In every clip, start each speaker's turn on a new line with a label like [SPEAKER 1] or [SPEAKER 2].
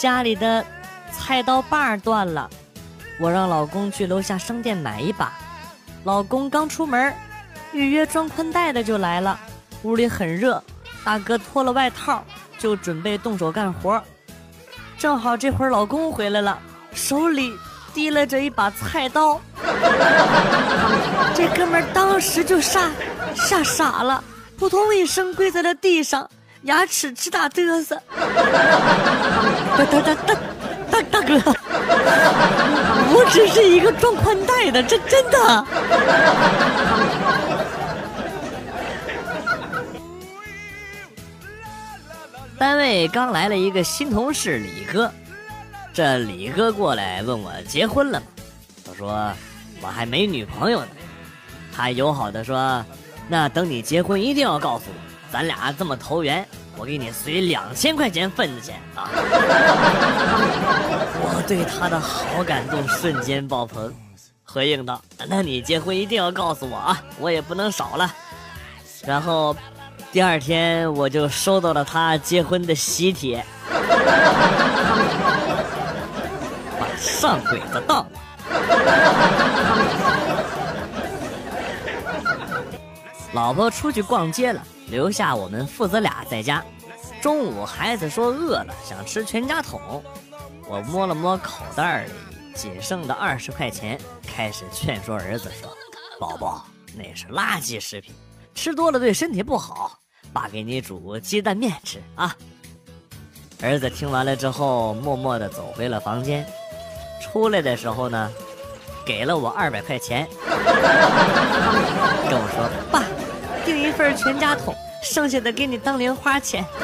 [SPEAKER 1] 家里的菜刀把断了，我让老公去楼下商店买一把。老公刚出门，预约装宽带的就来了。屋里很热，大哥脱了外套就准备动手干活。正好这会儿老公回来了，手里提了着一把菜刀。这哥们儿当时就吓吓傻了，扑通一声跪在了地上，牙齿直打嘚瑟。大大大大大大哥，我只是一个装宽带的，这真的。单位刚来了一个新同事李哥，这李哥过来问我结婚了吗？我说我还没女朋友呢。他友好的说：“那等你结婚一定要告诉我，咱俩这么投缘，我给你随两千块钱份子钱啊！” 我对他的好感度瞬间爆棚，回应道：“那你结婚一定要告诉我啊，我也不能少了。”然后。第二天我就收到了他结婚的喜帖，把上鬼子当。老婆出去逛街了，留下我们父子俩在家。中午孩子说饿了，想吃全家桶。我摸了摸口袋里仅剩的二十块钱，开始劝说儿子说：“宝宝，那是垃圾食品，吃多了对身体不好。”爸给你煮鸡蛋面吃啊！儿子听完了之后，默默地走回了房间。出来的时候呢，给了我二百块钱，跟我说：“爸，订一份全家桶，剩下的给你当零花钱。”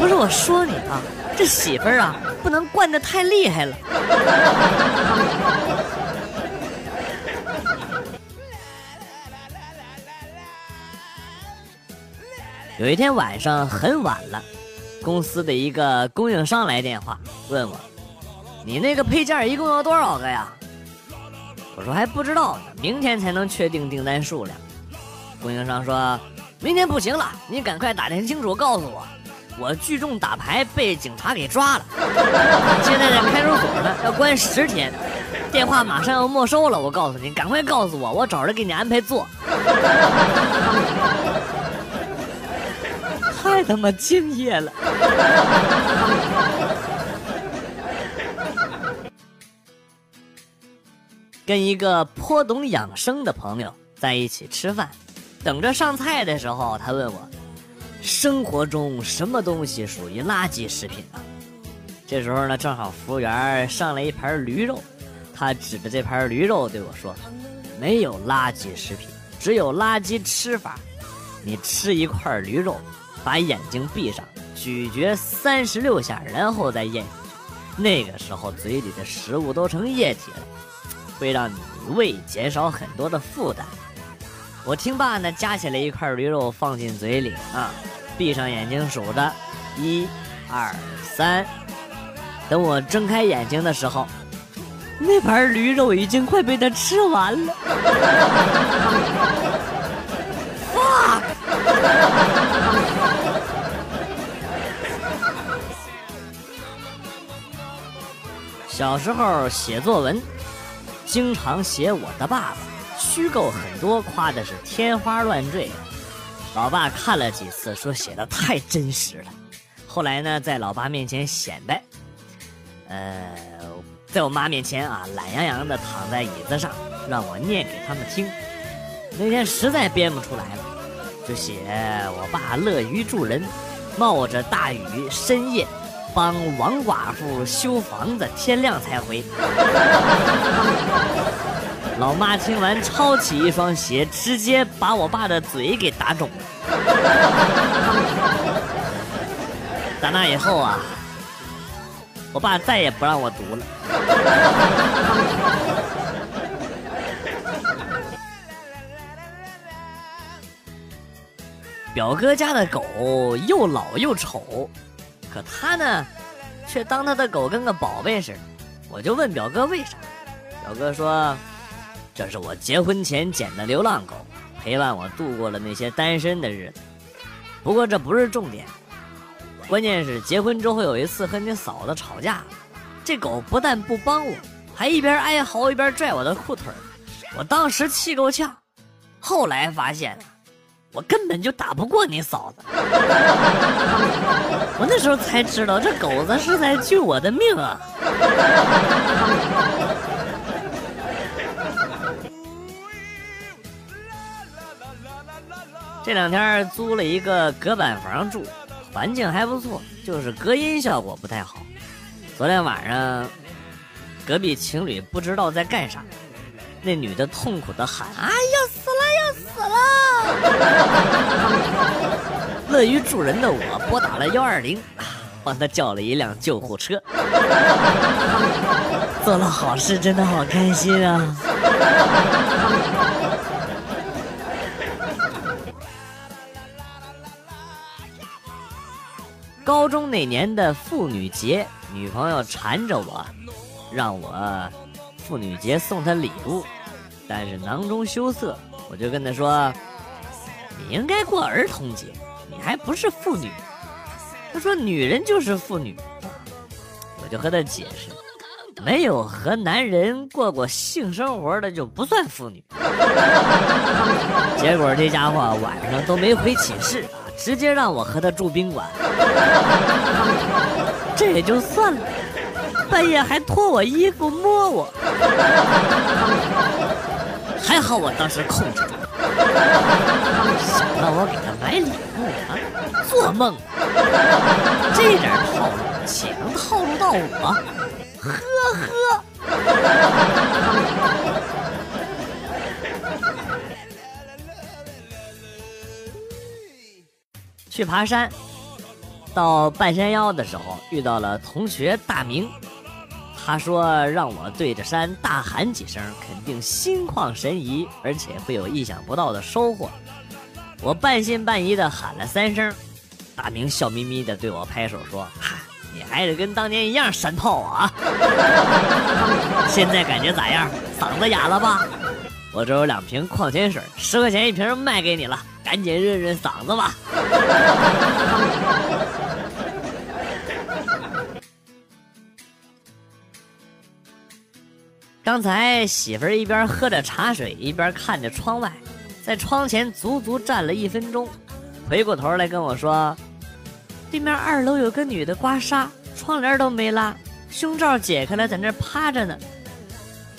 [SPEAKER 1] 不是我说你啊，这媳妇儿啊，不能惯得太厉害了。有一天晚上很晚了，公司的一个供应商来电话问我：“你那个配件一共要多少个呀？”我说：“还不知道呢，明天才能确定订单数量。”供应商说：“明天不行了，你赶快打听清楚告诉我，我聚众打牌被警察给抓了，现在在派出所呢，要关十天，电话马上要没收了。我告诉你，赶快告诉我，我找人给你安排做。”太他妈敬业了！跟一个颇懂养生的朋友在一起吃饭，等着上菜的时候，他问我：“生活中什么东西属于垃圾食品啊？”这时候呢，正好服务员上来一盘驴肉，他指着这盘驴肉对我说：“没有垃圾食品，只有垃圾吃法。你吃一块驴肉。”把眼睛闭上，咀嚼三十六下，然后再咽下去。那个时候嘴里的食物都成液体了，会让你胃减少很多的负担。我听罢呢，夹起来一块驴肉放进嘴里啊，闭上眼睛数着，一、二、三。等我睁开眼睛的时候，那盘驴肉已经快被他吃完了。小时候写作文，经常写我的爸爸，虚构很多，夸的是天花乱坠。老爸看了几次，说写的太真实了。后来呢，在老爸面前显摆，呃，在我妈面前啊，懒洋洋的躺在椅子上，让我念给他们听。那天实在编不出来了，就写我爸乐于助人，冒着大雨深夜。帮王寡妇修房子，天亮才回。老妈听完，抄起一双鞋，直接把我爸的嘴给打肿了。打那以后啊，我爸再也不让我读了。表哥家的狗又老又丑。可他呢，却当他的狗跟个宝贝似的。我就问表哥为啥，表哥说：“这是我结婚前捡的流浪狗，陪伴我度过了那些单身的日子。”不过这不是重点，关键是结婚之后有一次和你嫂子吵架，这狗不但不帮我，还一边哀嚎一边拽我的裤腿我当时气够呛。后来发现，我根本就打不过你嫂子。我那时候才知道，这狗子是在救我的命啊！这两天租了一个隔板房住，环境还不错，就是隔音效果不太好。昨天晚上，隔壁情侣不知道在干啥，那女的痛苦的喊：“啊，要死了，要死了！” 乐于助人的我拨打了幺二零，帮他叫了一辆救护车。做了好事，真的好开心啊！高中那年的妇女节，女朋友缠着我，让我妇女节送她礼物，但是囊中羞涩，我就跟她说：“你应该过儿童节，你还不是妇女。”她说：“女人就是妇女。”我就和她解释：“没有和男人过过性生活的就不算妇女。”结果这家伙晚上都没回寝室。直接让我和他住宾馆，这也就算了，半夜还脱我衣服摸我，还好我当时控制住，想让我给他买礼物啊，做梦！这点套路岂能套路到我？呵呵。去爬山，到半山腰的时候遇到了同学大明，他说让我对着山大喊几声，肯定心旷神怡，而且会有意想不到的收获。我半信半疑的喊了三声，大明笑眯眯的对我拍手说：“哈，你还是跟当年一样山炮啊！现在感觉咋样？嗓子哑了吧？我这有两瓶矿泉水，十块钱一瓶，卖给你了。”赶紧润润嗓子吧。刚才媳妇儿一边喝着茶水，一边看着窗外，在窗前足足站了一分钟，回过头来跟我说：“对面二楼有个女的刮痧，窗帘都没拉，胸罩解开了，在那趴着呢。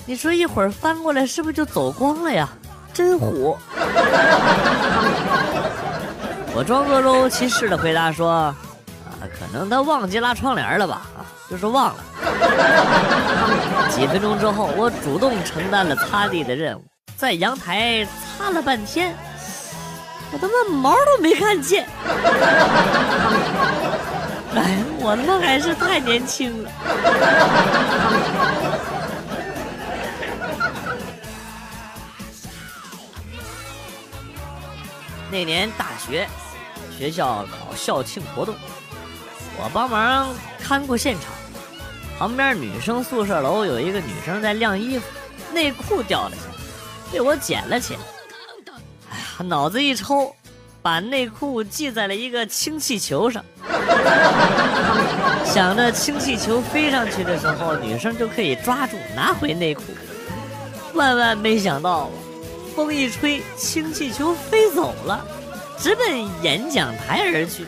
[SPEAKER 1] 你说一会儿翻过来，是不是就走光了呀？”真虎！我装作若无其事的回答说：“啊，可能他忘记拉窗帘了吧？啊，就是忘了。” 几分钟之后，我主动承担了擦地的任务，在阳台擦了半天，我他妈毛都没看见。哎，我他妈还是太年轻了。那年大学，学校搞校庆活动，我帮忙看过现场。旁边女生宿舍楼有一个女生在晾衣服，内裤掉了下来，被我捡了起来。哎呀，脑子一抽，把内裤系在了一个氢气球上，想着氢气球飞上去的时候，女生就可以抓住拿回内裤。万万没想到。风一吹，氢气球飞走了，直奔演讲台而去，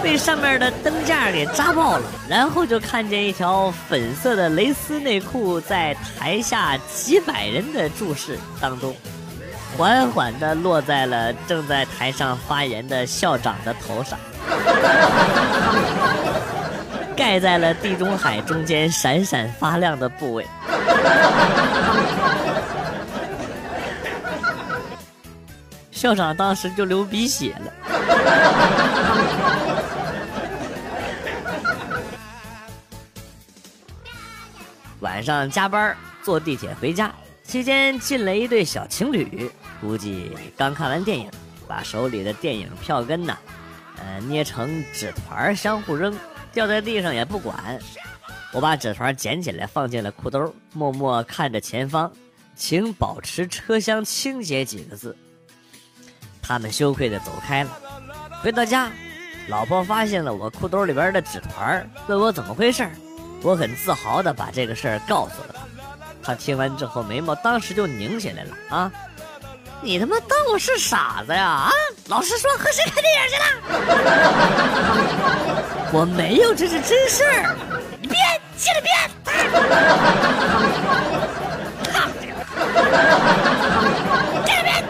[SPEAKER 1] 被上面的灯架给扎爆了。然后就看见一条粉色的蕾丝内裤在台下几百人的注视当中，缓缓地落在了正在台上发言的校长的头上，盖在了地中海中间闪闪发亮的部位。校长当时就流鼻血了。晚上加班坐地铁回家，期间进了一对小情侣，估计刚看完电影，把手里的电影票根呢，呃，捏成纸团相互扔，掉在地上也不管。我把纸团捡起来放进了裤兜，默默看着前方，请保持车厢清洁几个字。他们羞愧的走开了。回到家，老婆发现了我裤兜里边的纸团，问我怎么回事我很自豪的把这个事儿告诉了他。他听完之后，眉毛当时就拧起来了啊！你他妈当我是傻子呀？啊！老实说，和谁看电影去了？我没有，这是真事儿。你编，接着编。接着编。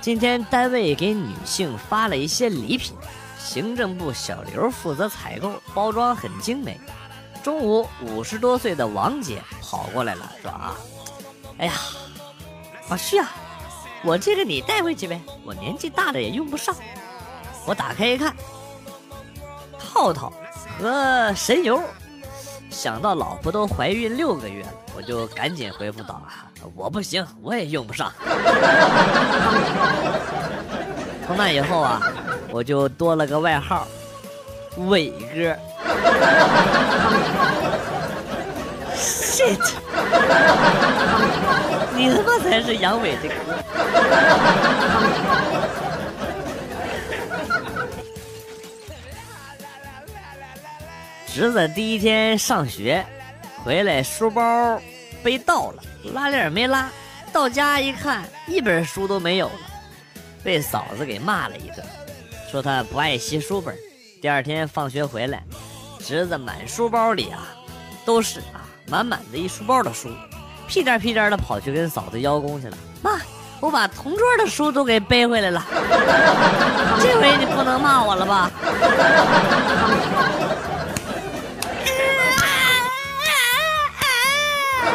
[SPEAKER 1] 今天单位给女性发了一些礼品，行政部小刘负责采购，包装很精美。中午，五十多岁的王姐跑过来了，说：“啊，哎呀，老旭啊，我这个你带回去呗，我年纪大了也用不上。”我打开一看，套套和神油。想到老婆都怀孕六个月了，我就赶紧回复道：“啊，我不行，我也用不上。”从那以后啊，我就多了个外号，伟哥。shit，你他妈才是杨伟的哥。侄子第一天上学，回来书包被盗了，拉链没拉，到家一看，一本书都没有了，被嫂子给骂了一顿，说他不爱惜书本。第二天放学回来，侄子满书包里啊都是啊，满满的一书包的书，屁颠屁颠的跑去跟嫂子邀功去了。妈，我把同桌的书都给背回来了，这回你不能骂我了吧？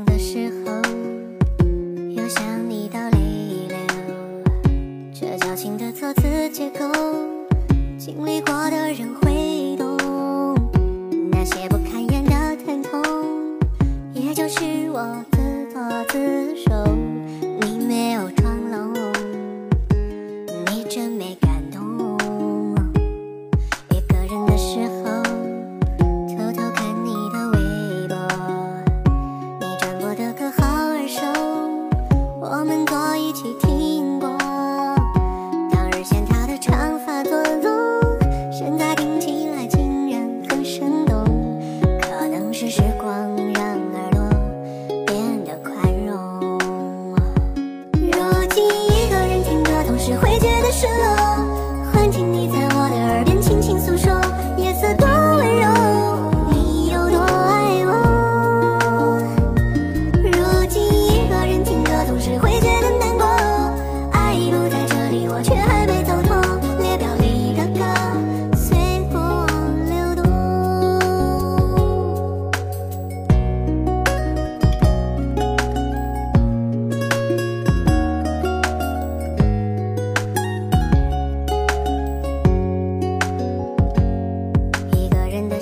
[SPEAKER 2] 的时候，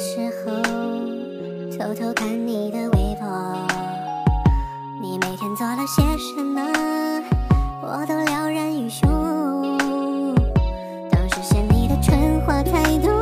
[SPEAKER 2] 时候偷偷看你的微博。你每天做了些什么我都了然于胸。当时嫌你的蠢话太多